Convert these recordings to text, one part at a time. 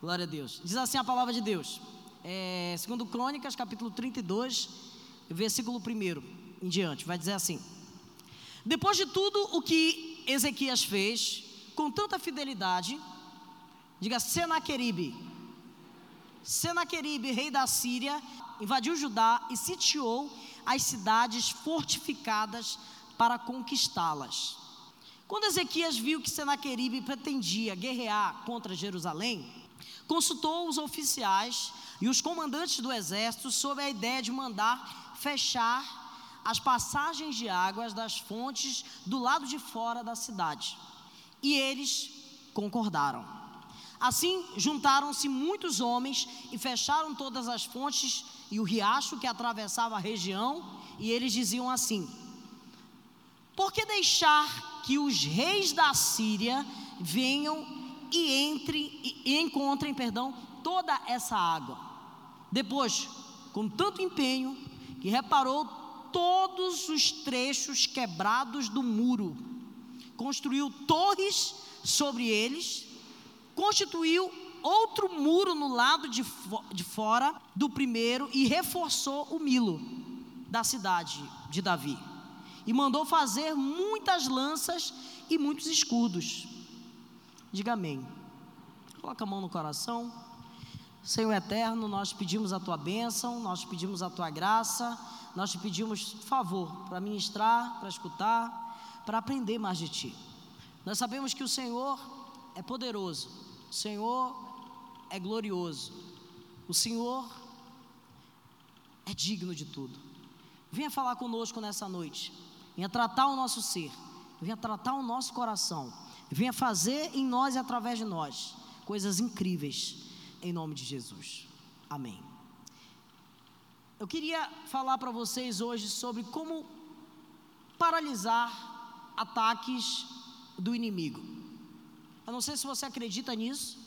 Glória a Deus. Diz assim a palavra de Deus. É, segundo Crônicas, capítulo 32, versículo 1 em diante. Vai dizer assim: Depois de tudo o que Ezequias fez, com tanta fidelidade, diga Senaqueribe. Senaqueribe, rei da Síria, invadiu Judá e sitiou as cidades fortificadas para conquistá-las. Quando Ezequias viu que Senaqueribe pretendia guerrear contra Jerusalém, consultou os oficiais e os comandantes do exército sobre a ideia de mandar fechar as passagens de águas das fontes do lado de fora da cidade. E eles concordaram. Assim, juntaram-se muitos homens e fecharam todas as fontes e o riacho que atravessava a região, e eles diziam assim: Por que deixar que os reis da Síria venham e entrem e encontrem, perdão, toda essa água. Depois, com tanto empenho, que reparou todos os trechos quebrados do muro, construiu torres sobre eles, constituiu outro muro no lado de, de fora do primeiro e reforçou o Milo da cidade de Davi e mandou fazer muitas lanças e muitos escudos. Diga amém. Coloca a mão no coração. Senhor eterno, nós pedimos a tua bênção, nós pedimos a tua graça, nós te pedimos favor para ministrar, para escutar, para aprender mais de ti. Nós sabemos que o Senhor é poderoso, o Senhor é glorioso, o Senhor é digno de tudo. Venha falar conosco nessa noite venha tratar o nosso ser, venha tratar o nosso coração, venha fazer em nós e através de nós coisas incríveis, em nome de Jesus. Amém. Eu queria falar para vocês hoje sobre como paralisar ataques do inimigo. Eu não sei se você acredita nisso,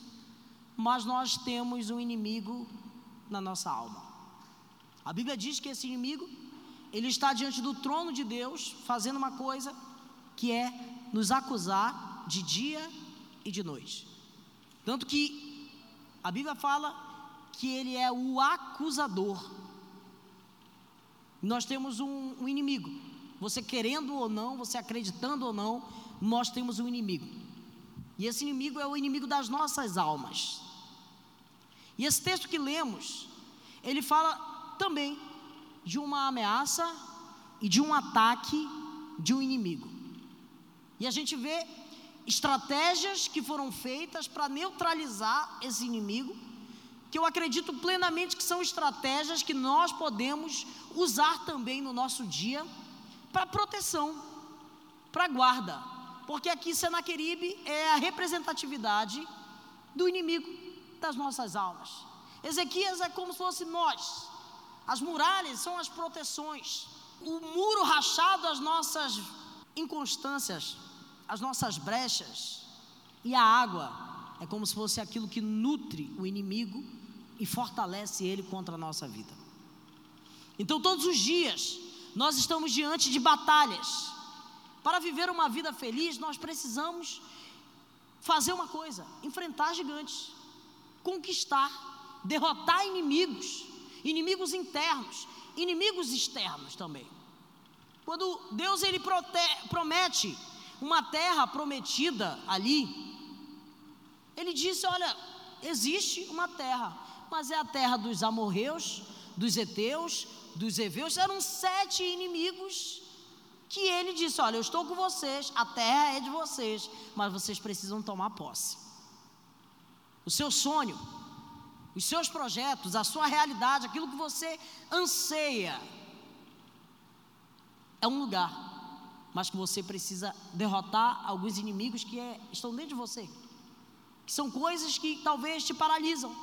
mas nós temos um inimigo na nossa alma. A Bíblia diz que esse inimigo ele está diante do trono de Deus, fazendo uma coisa que é nos acusar de dia e de noite. Tanto que a Bíblia fala que ele é o acusador. Nós temos um, um inimigo. Você querendo ou não, você acreditando ou não, nós temos um inimigo. E esse inimigo é o inimigo das nossas almas. E esse texto que lemos, ele fala também de uma ameaça e de um ataque de um inimigo. E a gente vê estratégias que foram feitas para neutralizar esse inimigo, que eu acredito plenamente que são estratégias que nós podemos usar também no nosso dia para proteção, para guarda, porque aqui Senaqueribe é a representatividade do inimigo das nossas almas. Ezequias é como se fosse nós, as muralhas são as proteções. O muro rachado, as nossas inconstâncias, as nossas brechas. E a água é como se fosse aquilo que nutre o inimigo e fortalece ele contra a nossa vida. Então, todos os dias, nós estamos diante de batalhas. Para viver uma vida feliz, nós precisamos fazer uma coisa: enfrentar gigantes, conquistar, derrotar inimigos inimigos internos, inimigos externos também. Quando Deus ele promete uma terra prometida ali, ele disse: Olha, existe uma terra, mas é a terra dos amorreus, dos heteus, dos heveus, eram sete inimigos que ele disse: Olha, eu estou com vocês, a terra é de vocês, mas vocês precisam tomar posse. O seu sonho, os seus projetos, a sua realidade, aquilo que você anseia, é um lugar, mas que você precisa derrotar alguns inimigos que é, estão dentro de você, que são coisas que talvez te paralisam,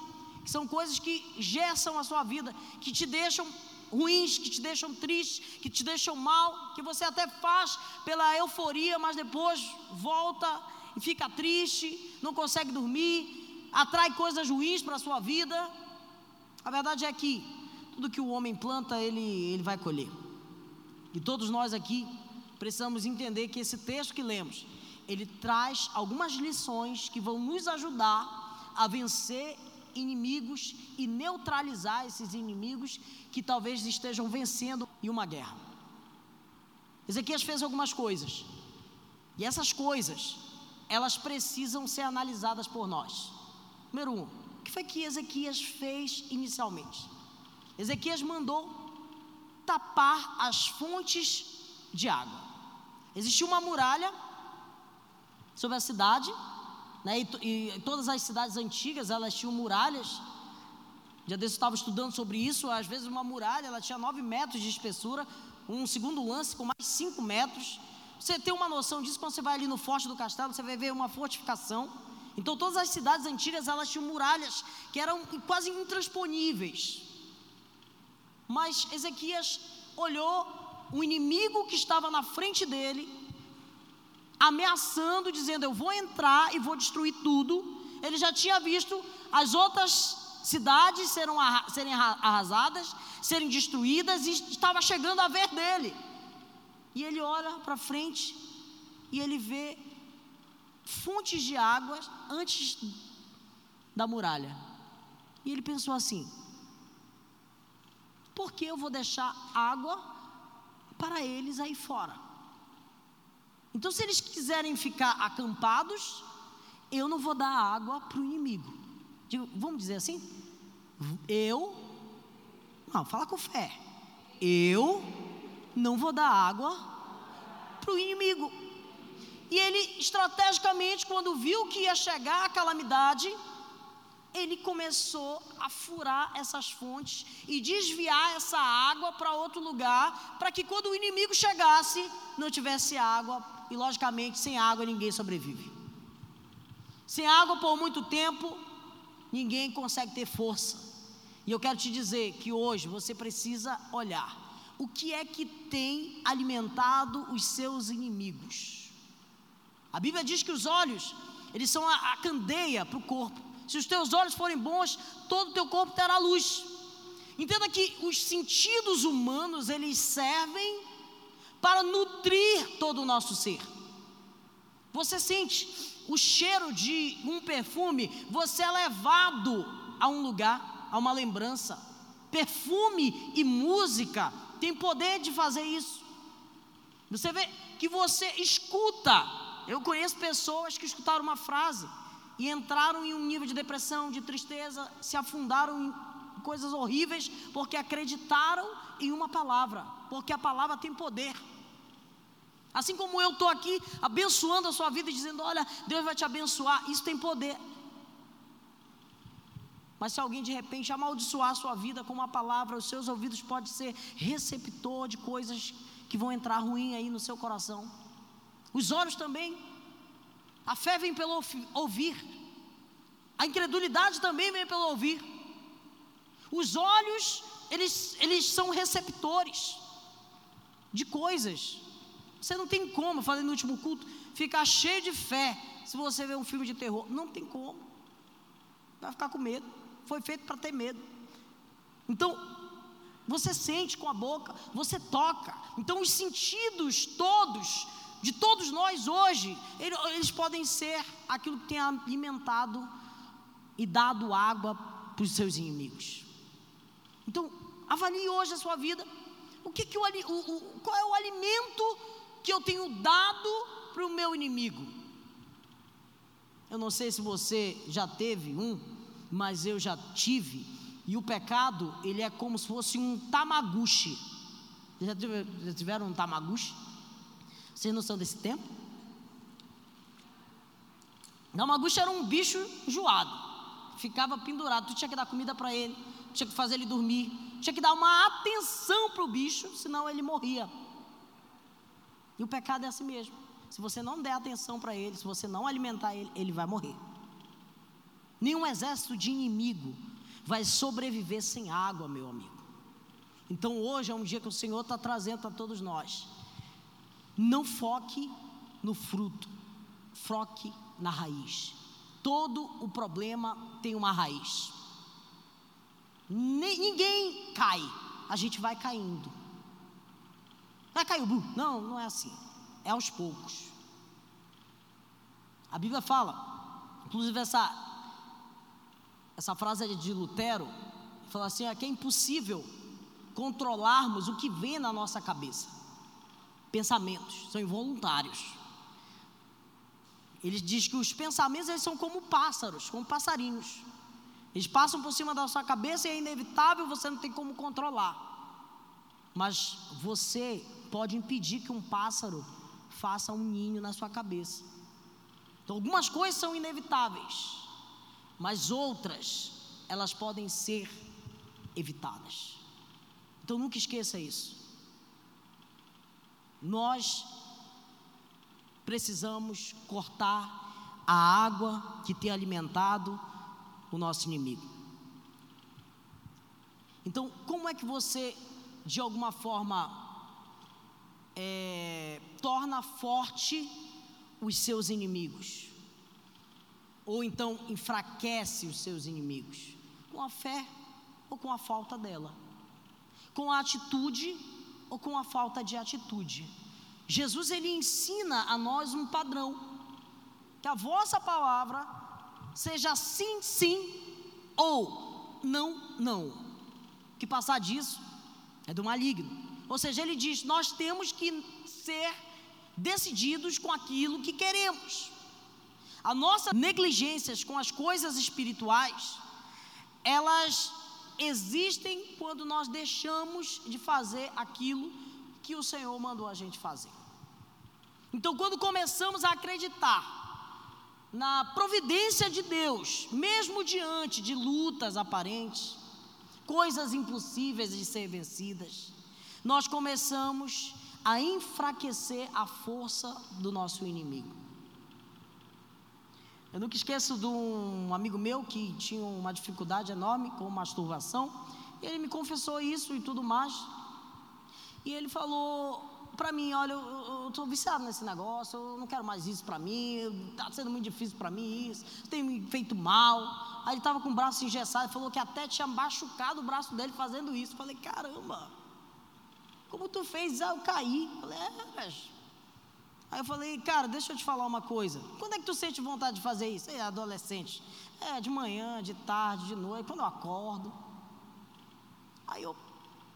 que são coisas que gessam a sua vida, que te deixam ruins, que te deixam triste, que te deixam mal, que você até faz pela euforia, mas depois volta e fica triste, não consegue dormir, atrai coisas ruins para a sua vida. A verdade é que tudo que o homem planta, ele, ele vai colher. E todos nós aqui precisamos entender que esse texto que lemos, ele traz algumas lições que vão nos ajudar a vencer inimigos e neutralizar esses inimigos que talvez estejam vencendo em uma guerra. Ezequias fez algumas coisas, e essas coisas, elas precisam ser analisadas por nós. Número um, o que foi que Ezequias fez inicialmente? Ezequias mandou tapar as fontes de água. Existia uma muralha sobre a cidade, né, e, e, todas as cidades antigas elas tinham muralhas. Já desse estava estudando sobre isso. Às vezes uma muralha ela tinha 9 metros de espessura, um segundo lance com mais 5 metros. Você tem uma noção disso quando você vai ali no forte do castelo, você vai ver uma fortificação. Então todas as cidades antigas elas tinham muralhas que eram quase intransponíveis. Mas Ezequias olhou o inimigo que estava na frente dele, ameaçando, dizendo: Eu vou entrar e vou destruir tudo. Ele já tinha visto as outras cidades serem arrasadas, serem destruídas, e estava chegando a ver dele. E ele olha para frente e ele vê fontes de águas antes da muralha. E ele pensou assim: por que eu vou deixar água para eles aí fora? Então, se eles quiserem ficar acampados, eu não vou dar água para o inimigo. Vamos dizer assim? Eu, não, fala com fé. Eu não vou dar água para o inimigo. E ele, estrategicamente, quando viu que ia chegar a calamidade, ele começou a furar essas fontes e desviar essa água para outro lugar, para que quando o inimigo chegasse, não tivesse água, e logicamente, sem água ninguém sobrevive. Sem água por muito tempo, ninguém consegue ter força. E eu quero te dizer que hoje você precisa olhar o que é que tem alimentado os seus inimigos. A Bíblia diz que os olhos, eles são a, a candeia para o corpo. Se os teus olhos forem bons, todo o teu corpo terá luz. Entenda que os sentidos humanos, eles servem para nutrir todo o nosso ser. Você sente o cheiro de um perfume, você é levado a um lugar, a uma lembrança. Perfume e música têm poder de fazer isso. Você vê que você escuta. Eu conheço pessoas que escutaram uma frase e entraram em um nível de depressão, de tristeza, se afundaram em coisas horríveis, porque acreditaram em uma palavra, porque a palavra tem poder. Assim como eu estou aqui abençoando a sua vida e dizendo: Olha, Deus vai te abençoar, isso tem poder. Mas se alguém de repente amaldiçoar a sua vida com uma palavra, os seus ouvidos podem ser receptor de coisas que vão entrar ruim aí no seu coração. Os olhos também. A fé vem pelo ouvir. A incredulidade também vem pelo ouvir. Os olhos, eles, eles são receptores de coisas. Você não tem como, falei no último culto, ficar cheio de fé se você vê um filme de terror. Não tem como. Vai ficar com medo. Foi feito para ter medo. Então, você sente com a boca, você toca. Então, os sentidos todos de todos nós hoje, eles podem ser aquilo que tem alimentado e dado água para os seus inimigos. Então, avalie hoje a sua vida. O que, que o, o, qual é o alimento que eu tenho dado para o meu inimigo? Eu não sei se você já teve um, mas eu já tive. E o pecado, ele é como se fosse um tamaguchi. Já tiveram um tamaguchi? Vocês não são desse tempo? Namaguchi era um bicho enjoado. Ficava pendurado. Tu tinha que dar comida para ele, tinha que fazer ele dormir, tinha que dar uma atenção para o bicho, senão ele morria. E o pecado é assim mesmo. Se você não der atenção para ele, se você não alimentar ele, ele vai morrer. Nenhum exército de inimigo vai sobreviver sem água, meu amigo. Então hoje é um dia que o Senhor está trazendo a todos nós não foque no fruto, foque na raiz. Todo o problema tem uma raiz. Ninguém cai, a gente vai caindo. Vai cair o Não, não é assim. É aos poucos. A Bíblia fala, inclusive essa essa frase é de Lutero, fala assim: é que é impossível controlarmos o que vem na nossa cabeça. Pensamentos são involuntários. Ele diz que os pensamentos eles são como pássaros, como passarinhos. Eles passam por cima da sua cabeça e é inevitável, você não tem como controlar. Mas você pode impedir que um pássaro faça um ninho na sua cabeça. Então, algumas coisas são inevitáveis, mas outras, elas podem ser evitadas. Então, nunca esqueça isso. Nós precisamos cortar a água que tem alimentado o nosso inimigo. Então, como é que você, de alguma forma, é, torna forte os seus inimigos? Ou então enfraquece os seus inimigos? Com a fé ou com a falta dela? Com a atitude ou com a falta de atitude? Jesus ele ensina a nós um padrão. Que a vossa palavra seja sim, sim ou não, não. Que passar disso é do maligno. Ou seja, ele diz: nós temos que ser decididos com aquilo que queremos. A nossa negligências com as coisas espirituais, elas existem quando nós deixamos de fazer aquilo que o Senhor mandou a gente fazer. Então, quando começamos a acreditar na providência de Deus, mesmo diante de lutas aparentes, coisas impossíveis de ser vencidas, nós começamos a enfraquecer a força do nosso inimigo. Eu nunca esqueço de um amigo meu que tinha uma dificuldade enorme com masturbação, e ele me confessou isso e tudo mais. E ele falou: para mim, olha, eu estou viciado nesse negócio, eu não quero mais isso para mim, está sendo muito difícil para mim isso, tem me feito mal. Aí ele estava com o braço engessado, falou que até tinha machucado o braço dele fazendo isso. Falei, caramba, como tu fez? Ah, eu caí. Falei, é, Aí eu falei, cara, deixa eu te falar uma coisa. Quando é que tu sente vontade de fazer isso? É adolescente. É, de manhã, de tarde, de noite, quando eu acordo. Aí eu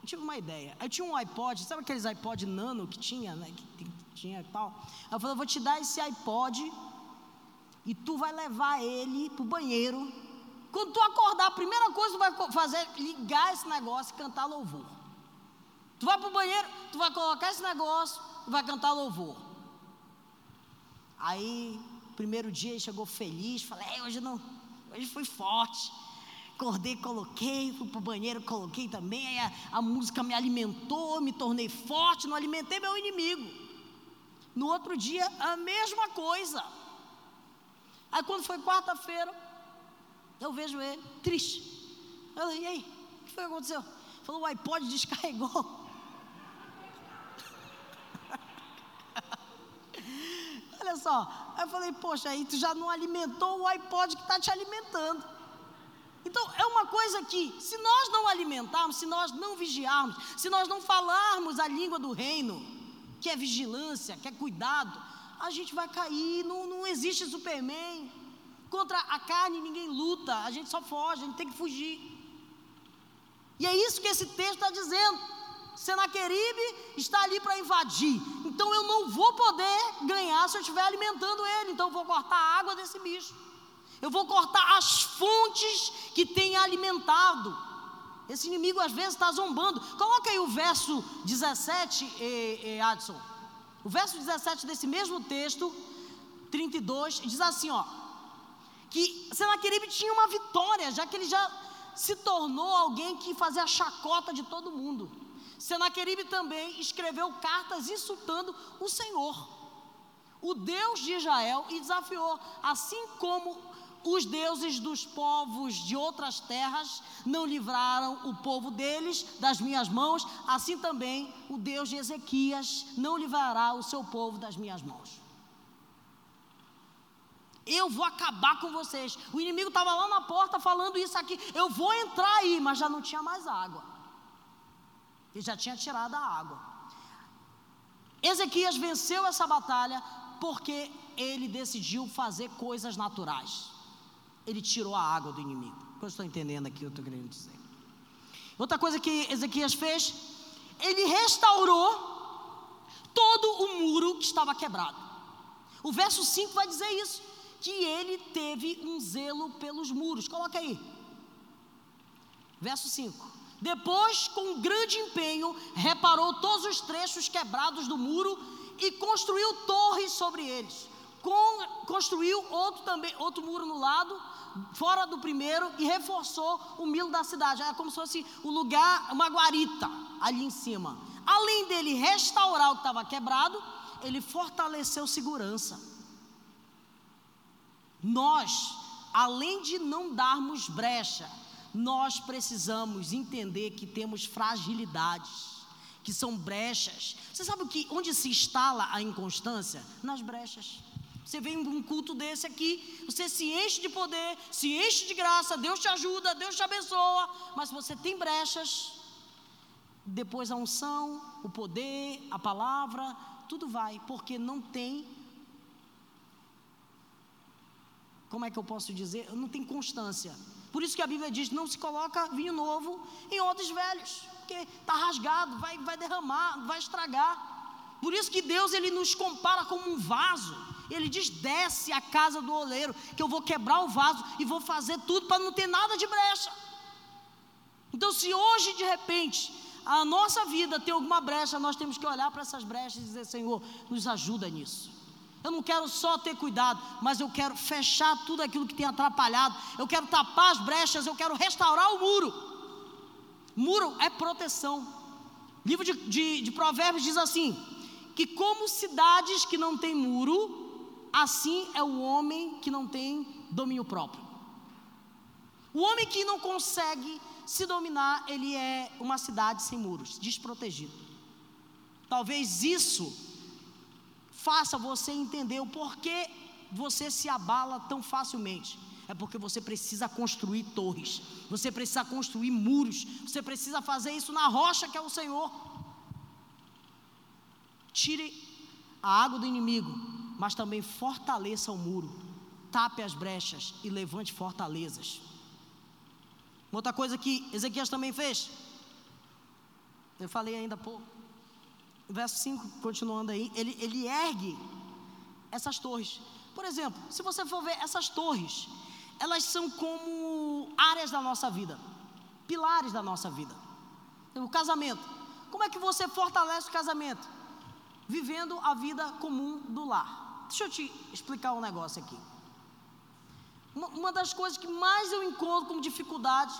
tive uma ideia. Aí tinha um iPod, sabe aqueles iPod nano que tinha, né? Que tinha e tal. Aí eu falei, eu vou te dar esse iPod e tu vai levar ele pro banheiro. Quando tu acordar, a primeira coisa que tu vai fazer é ligar esse negócio e cantar louvor. Tu vai pro banheiro, tu vai colocar esse negócio e vai cantar louvor. Aí, primeiro dia ele chegou feliz, falei, hoje não, hoje fui forte acordei, coloquei, fui para o banheiro, coloquei também. Aí a, a música me alimentou, me tornei forte, não alimentei meu inimigo. No outro dia, a mesma coisa. Aí quando foi quarta-feira, eu vejo ele triste. Eu falei, e aí? O que foi que aconteceu? Falou, o iPod descarregou. Olha só, aí eu falei, poxa, aí tu já não alimentou o iPod que está te alimentando. Então, é uma coisa que, se nós não alimentarmos, se nós não vigiarmos, se nós não falarmos a língua do reino, que é vigilância, que é cuidado, a gente vai cair. Não, não existe Superman. Contra a carne ninguém luta, a gente só foge, a gente tem que fugir. E é isso que esse texto está dizendo. Senaqueribe está ali para invadir. Então eu não vou poder ganhar se eu estiver alimentando ele. Então eu vou cortar a água desse bicho. Eu vou cortar as fontes que têm alimentado. Esse inimigo às vezes está zombando. Coloca aí o verso 17, eh, eh, Adson. O verso 17 desse mesmo texto, 32, diz assim: ó, que Senaqueribe tinha uma vitória, já que ele já se tornou alguém que fazia a chacota de todo mundo. Senaqueribe também escreveu cartas insultando o Senhor, o Deus de Israel, e desafiou, assim como os deuses dos povos de outras terras não livraram o povo deles das minhas mãos, assim também o Deus de Ezequias não livrará o seu povo das minhas mãos. Eu vou acabar com vocês. O inimigo estava lá na porta falando isso aqui. Eu vou entrar aí, mas já não tinha mais água. Ele já tinha tirado a água. Ezequias venceu essa batalha porque ele decidiu fazer coisas naturais. ele tirou a água do inimigo. Eu estou entendendo aqui eu estou querendo dizer. Outra coisa que Ezequias fez, ele restaurou todo o muro que estava quebrado. O verso 5 vai dizer isso, que ele teve um zelo pelos muros. Coloca aí. Verso 5. Depois, com grande empenho, reparou todos os trechos quebrados do muro e construiu torres sobre eles. Com, construiu outro também, outro muro no lado, fora do primeiro, e reforçou o milo da cidade. Era como se fosse o lugar, uma guarita ali em cima. Além dele restaurar o que estava quebrado, ele fortaleceu segurança. Nós, além de não darmos brecha, nós precisamos entender que temos fragilidades, que são brechas. Você sabe o que, onde se instala a inconstância? Nas brechas. Você vem um culto desse aqui, você se enche de poder, se enche de graça, Deus te ajuda, Deus te abençoa, mas você tem brechas, depois a unção, o poder, a palavra, tudo vai, porque não tem. Como é que eu posso dizer? Não tem constância. Por isso que a Bíblia diz: não se coloca vinho novo em odres velhos, porque está rasgado, vai, vai derramar, vai estragar. Por isso que Deus ele nos compara como um vaso. Ele diz: desce a casa do oleiro, que eu vou quebrar o vaso e vou fazer tudo para não ter nada de brecha. Então, se hoje de repente a nossa vida tem alguma brecha, nós temos que olhar para essas brechas e dizer: Senhor, nos ajuda nisso. Eu não quero só ter cuidado, mas eu quero fechar tudo aquilo que tem atrapalhado. Eu quero tapar as brechas, eu quero restaurar o muro. Muro é proteção. livro de, de, de Provérbios diz assim: que como cidades que não têm muro, assim é o homem que não tem domínio próprio. O homem que não consegue se dominar, ele é uma cidade sem muros, desprotegido. Talvez isso faça você entender o porquê você se abala tão facilmente. É porque você precisa construir torres, você precisa construir muros, você precisa fazer isso na rocha que é o Senhor. Tire a água do inimigo, mas também fortaleça o muro, tape as brechas e levante fortalezas. Outra coisa que Ezequias também fez. Eu falei ainda pouco. Verso 5, continuando aí, ele, ele ergue essas torres. Por exemplo, se você for ver essas torres, elas são como áreas da nossa vida, pilares da nossa vida. O casamento. Como é que você fortalece o casamento? Vivendo a vida comum do lar. Deixa eu te explicar um negócio aqui. Uma das coisas que mais eu encontro como dificuldade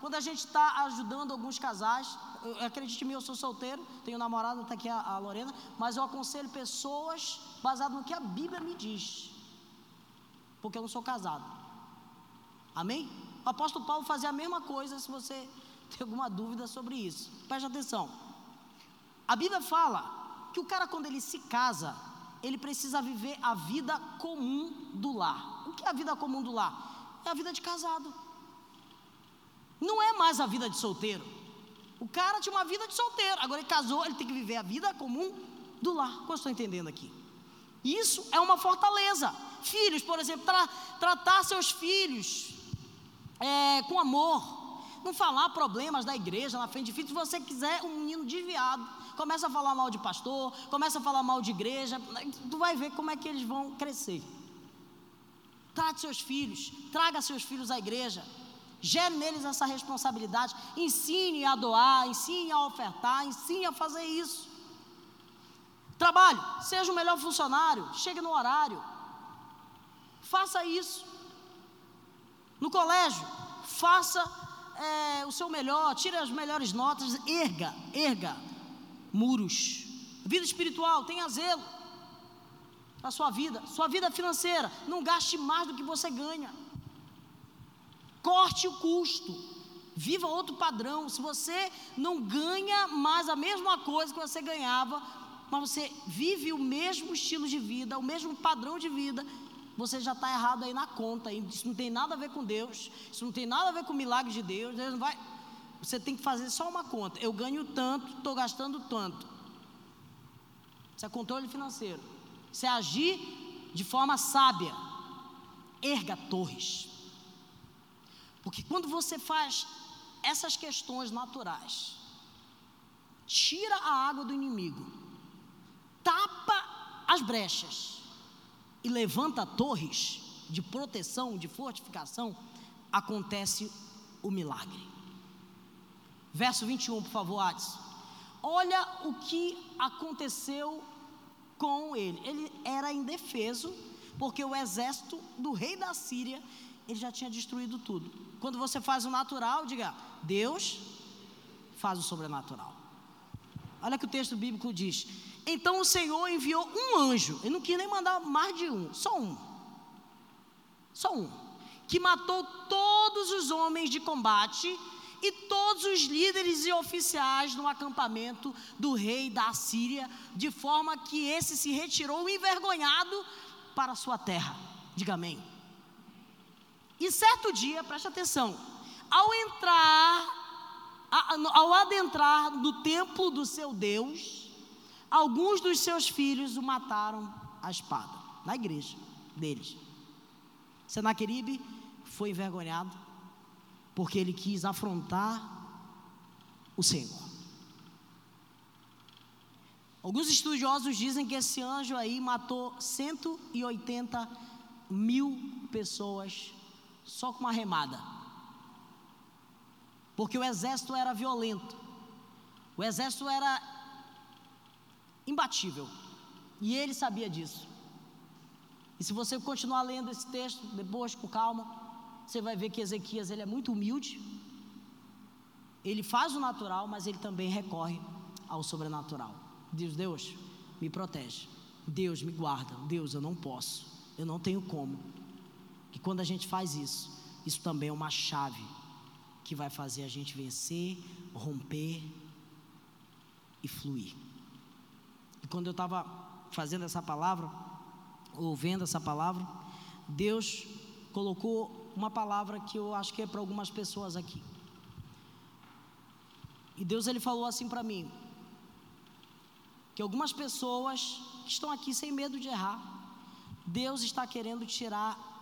quando a gente está ajudando alguns casais, acredite em mim, eu sou solteiro, tenho namorado, está aqui a, a, Lorena, mas eu aconselho pessoas baseado no que a Bíblia me diz, porque eu não sou casado. Amém? O apóstolo Paulo fazia a mesma coisa se você tem alguma dúvida sobre isso. Preste atenção. A Bíblia fala que o cara, quando ele se casa, ele precisa viver a vida comum do lar. O que é a vida comum do lar? É a vida de casado. Não é mais a vida de solteiro. O cara tinha uma vida de solteiro, agora ele casou, ele tem que viver a vida comum do lar. Como eu estou entendendo aqui? Isso é uma fortaleza. Filhos, por exemplo, tra tratar seus filhos é, com amor. Não falar problemas da igreja na frente de filhos. Se você quiser um menino desviado, começa a falar mal de pastor, começa a falar mal de igreja, tu vai ver como é que eles vão crescer. Trate seus filhos, traga seus filhos à igreja, gere neles essa responsabilidade, ensine a doar, ensine a ofertar, ensine a fazer isso. Trabalho, seja o melhor funcionário, chegue no horário, faça isso. No colégio, faça é, o seu melhor, tire as melhores notas, erga, erga muros. Vida espiritual, tenha zelo na sua vida, sua vida financeira, não gaste mais do que você ganha. Corte o custo. Viva outro padrão. Se você não ganha mais a mesma coisa que você ganhava, mas você vive o mesmo estilo de vida, o mesmo padrão de vida, você já está errado aí na conta. Isso não tem nada a ver com Deus. Isso não tem nada a ver com o milagre de Deus. Deus vai. Você tem que fazer só uma conta. Eu ganho tanto, estou gastando tanto. Isso é controle financeiro. Você agir de forma sábia. Erga torres. Porque quando você faz essas questões naturais, tira a água do inimigo, tapa as brechas e levanta torres de proteção, de fortificação, acontece o milagre. Verso 21, por favor, Adson. Olha o que aconteceu com ele. Ele era indefeso, porque o exército do rei da Síria, ele já tinha destruído tudo. Quando você faz o natural, diga: Deus faz o sobrenatural. Olha que o texto bíblico diz: Então o Senhor enviou um anjo, ele não quis nem mandar mais de um, só um. Só um. Que matou todos os homens de combate e todos os líderes e oficiais no acampamento do rei da Síria, de forma que esse se retirou envergonhado para a sua terra. Diga amém. E certo dia, preste atenção, ao entrar, ao adentrar no templo do seu Deus, alguns dos seus filhos o mataram à espada, na igreja deles. Senaqueribe foi envergonhado porque ele quis afrontar o Senhor. Alguns estudiosos dizem que esse anjo aí matou 180 mil pessoas só com uma remada. Porque o exército era violento, o exército era imbatível, e ele sabia disso. E se você continuar lendo esse texto depois com calma, você vai ver que Ezequias ele é muito humilde. Ele faz o natural, mas ele também recorre ao sobrenatural. Deus, Deus, me protege. Deus me guarda. Deus, eu não posso. Eu não tenho como. E quando a gente faz isso, isso também é uma chave que vai fazer a gente vencer, romper e fluir. E quando eu estava fazendo essa palavra, ouvindo essa palavra, Deus colocou uma palavra que eu acho que é para algumas pessoas aqui. E Deus ele falou assim para mim, que algumas pessoas que estão aqui sem medo de errar, Deus está querendo tirar,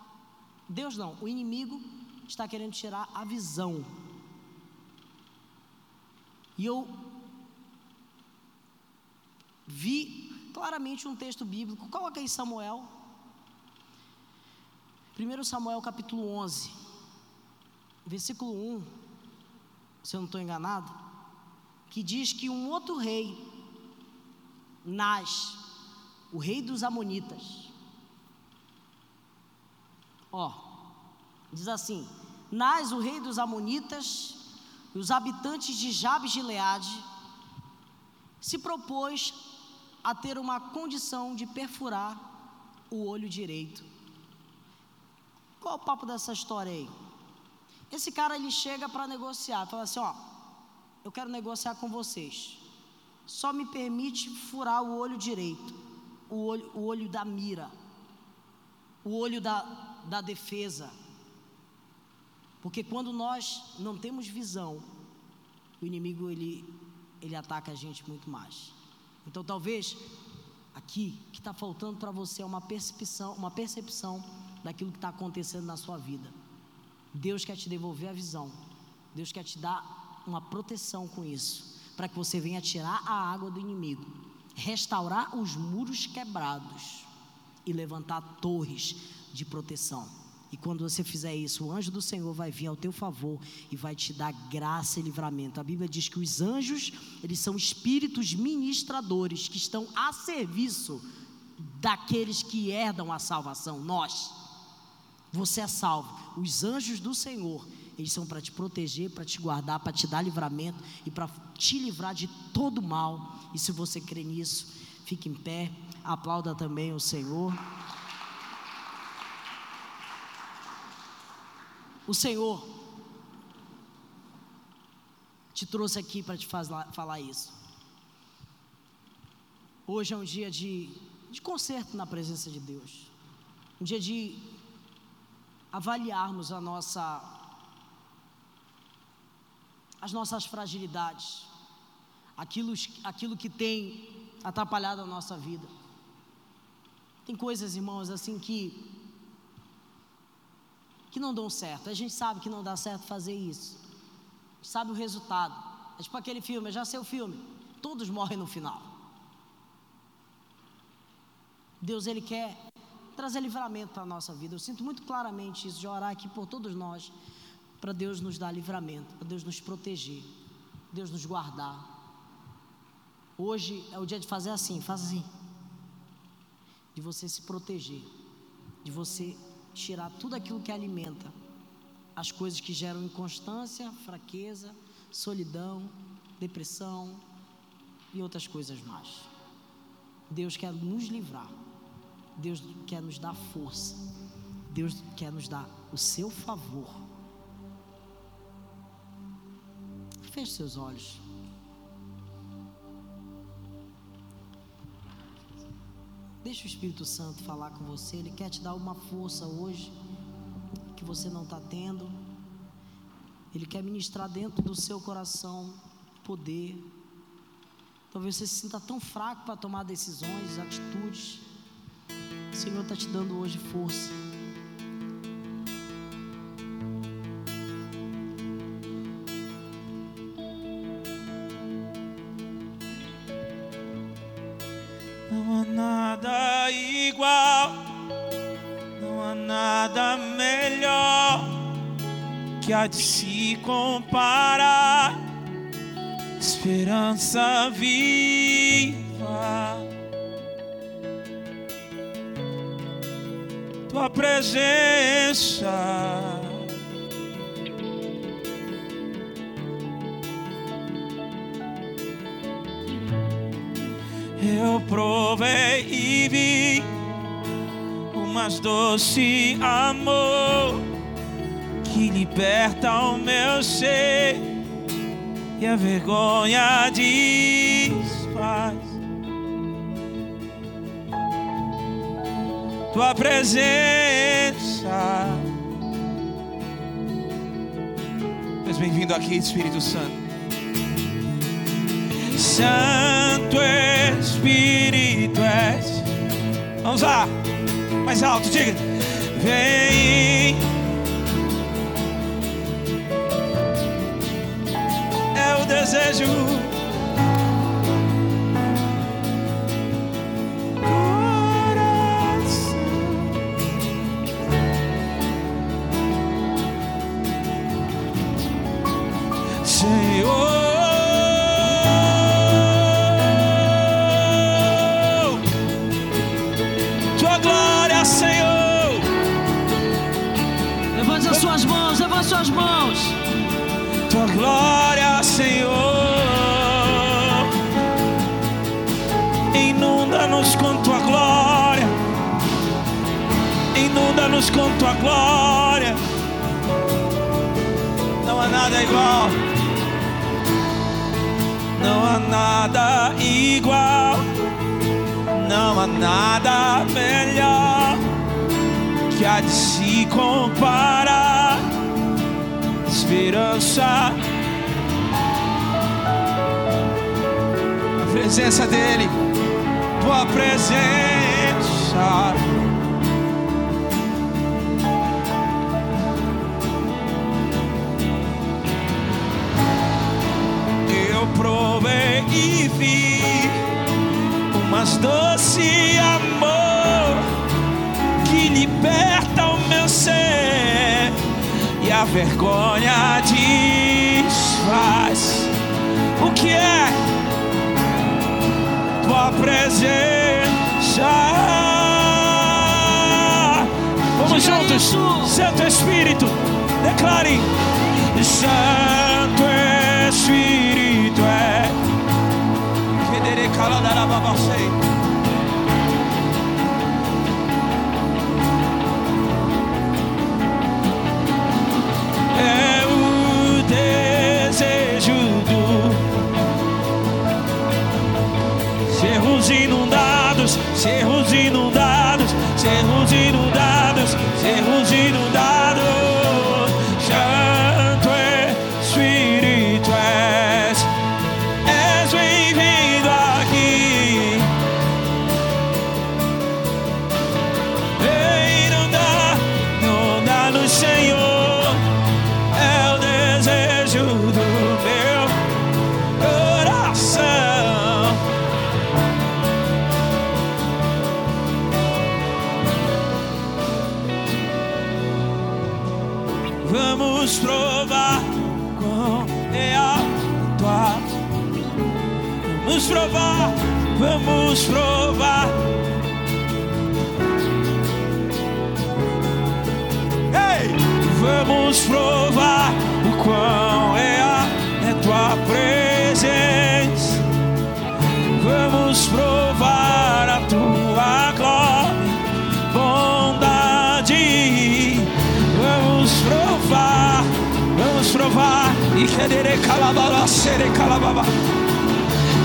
Deus não, o inimigo está querendo tirar a visão. E eu vi claramente um texto bíblico, coloca aí Samuel 1 Samuel capítulo 11, versículo 1, se eu não estou enganado, que diz que um outro rei nasce, o rei dos Amonitas. Ó, diz assim: nasce o rei dos Amonitas, e os habitantes de Jabes de Leade se propôs a ter uma condição de perfurar o olho direito qual o papo dessa história aí? Esse cara ele chega para negociar, fala assim: ó, eu quero negociar com vocês. Só me permite furar o olho direito, o olho, o olho da mira, o olho da, da defesa. Porque quando nós não temos visão, o inimigo ele, ele ataca a gente muito mais. Então talvez aqui que está faltando para você é uma percepção, uma percepção daquilo que está acontecendo na sua vida. Deus quer te devolver a visão. Deus quer te dar uma proteção com isso, para que você venha tirar a água do inimigo, restaurar os muros quebrados e levantar torres de proteção. E quando você fizer isso, o anjo do Senhor vai vir ao teu favor e vai te dar graça e livramento. A Bíblia diz que os anjos, eles são espíritos ministradores que estão a serviço daqueles que herdam a salvação, nós. Você é salvo. Os anjos do Senhor, eles são para te proteger, para te guardar, para te dar livramento e para te livrar de todo mal. E se você crê nisso, fique em pé, aplauda também o Senhor. O Senhor te trouxe aqui para te falar isso. Hoje é um dia de, de conserto na presença de Deus, um dia de avaliarmos a nossa, as nossas fragilidades, aquilo, aquilo que tem atrapalhado a nossa vida. Tem coisas, irmãos, assim que que não dão certo. A gente sabe que não dá certo fazer isso. Sabe o resultado. É tipo aquele filme, já sei o filme. Todos morrem no final. Deus, Ele quer trazer livramento para a nossa vida. Eu sinto muito claramente isso, de orar aqui por todos nós, para Deus nos dar livramento, para Deus nos proteger, Deus nos guardar. Hoje é o dia de fazer assim, faz assim. De você se proteger, de você tirar tudo aquilo que alimenta as coisas que geram inconstância, fraqueza, solidão, depressão e outras coisas mais. Deus quer nos livrar. Deus quer nos dar força. Deus quer nos dar o seu favor. Feche seus olhos. Deixa o Espírito Santo falar com você. Ele quer te dar uma força hoje que você não está tendo. Ele quer ministrar dentro do seu coração poder. Talvez você se sinta tão fraco para tomar decisões, atitudes. O Senhor está te dando hoje força. Não há nada igual, não há nada melhor que há de se comparar. Esperança viva. tua presença. Eu provei e vi o mais doce amor que liberta o meu ser e a vergonha desfaz. tua presença. Mas bem-vindo aqui, Espírito Santo. Santo Espírito és. Vamos lá, mais alto, diga. Vem. É o desejo glória, Senhor. Inunda-nos com tua glória. Inunda-nos com tua glória. Não há nada igual. Não há nada igual. Não há nada melhor que há de se comparar. Esperança presença dEle, tua presença. Eu provei e vi o mais doce amor que liberta o meu ser e a vergonha desfaz. O que é? Tua presença. Vamos Diga juntos, isso. Santo Espírito, declare: Santo Espírito é. Querer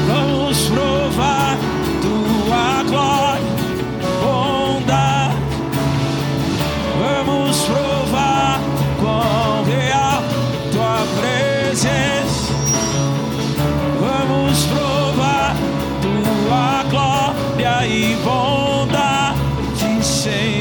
Vamos provar tua glória, bondade. Vamos provar quão real tua presença. Vamos provar tua glória e bondade, Senhor.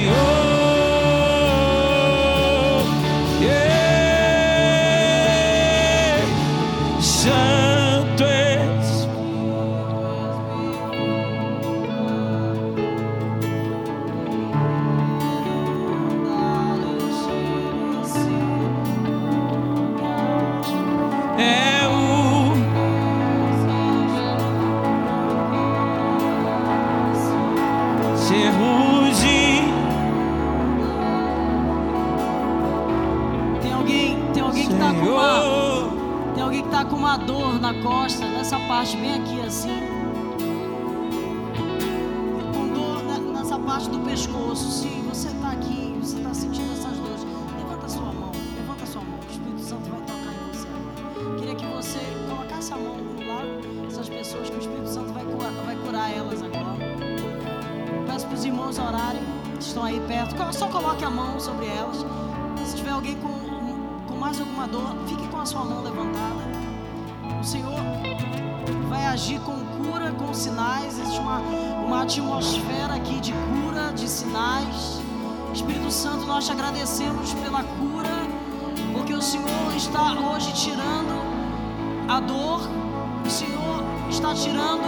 Serruzi. Tem alguém, tem alguém que tá com uma, tem alguém que tá com uma dor na costa, nessa parte bem aqui assim. Com dor ne- nessa parte do pescoço. Se você alguém com, com mais alguma dor, fique com a sua mão levantada. O Senhor vai agir com cura, com sinais. Existe uma, uma atmosfera aqui de cura, de sinais. Espírito Santo, nós te agradecemos pela cura, porque o Senhor está hoje tirando a dor. O Senhor está tirando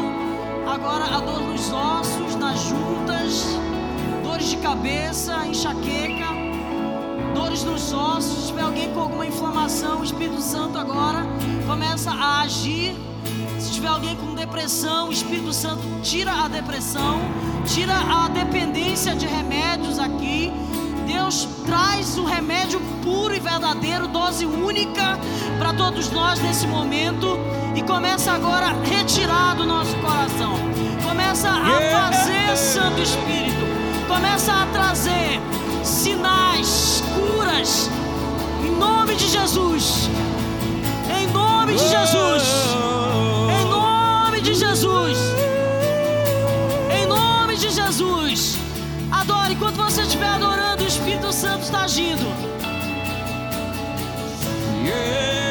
agora a dor nos ossos, nas juntas, dores de cabeça, enxaqueca, dores nos ossos. Se tiver alguém com alguma inflamação, o Espírito Santo agora começa a agir. Se tiver alguém com depressão, o Espírito Santo tira a depressão, tira a dependência de remédios aqui. Deus traz o remédio puro e verdadeiro, dose única para todos nós nesse momento e começa agora a retirar do nosso coração. Começa a fazer, Santo Espírito, começa a trazer sinais, curas. Em nome de Jesus. Em nome de Jesus. Em nome de Jesus. Em nome de Jesus. Adore. Enquanto você estiver adorando, o Espírito Santo está agindo. Yeah.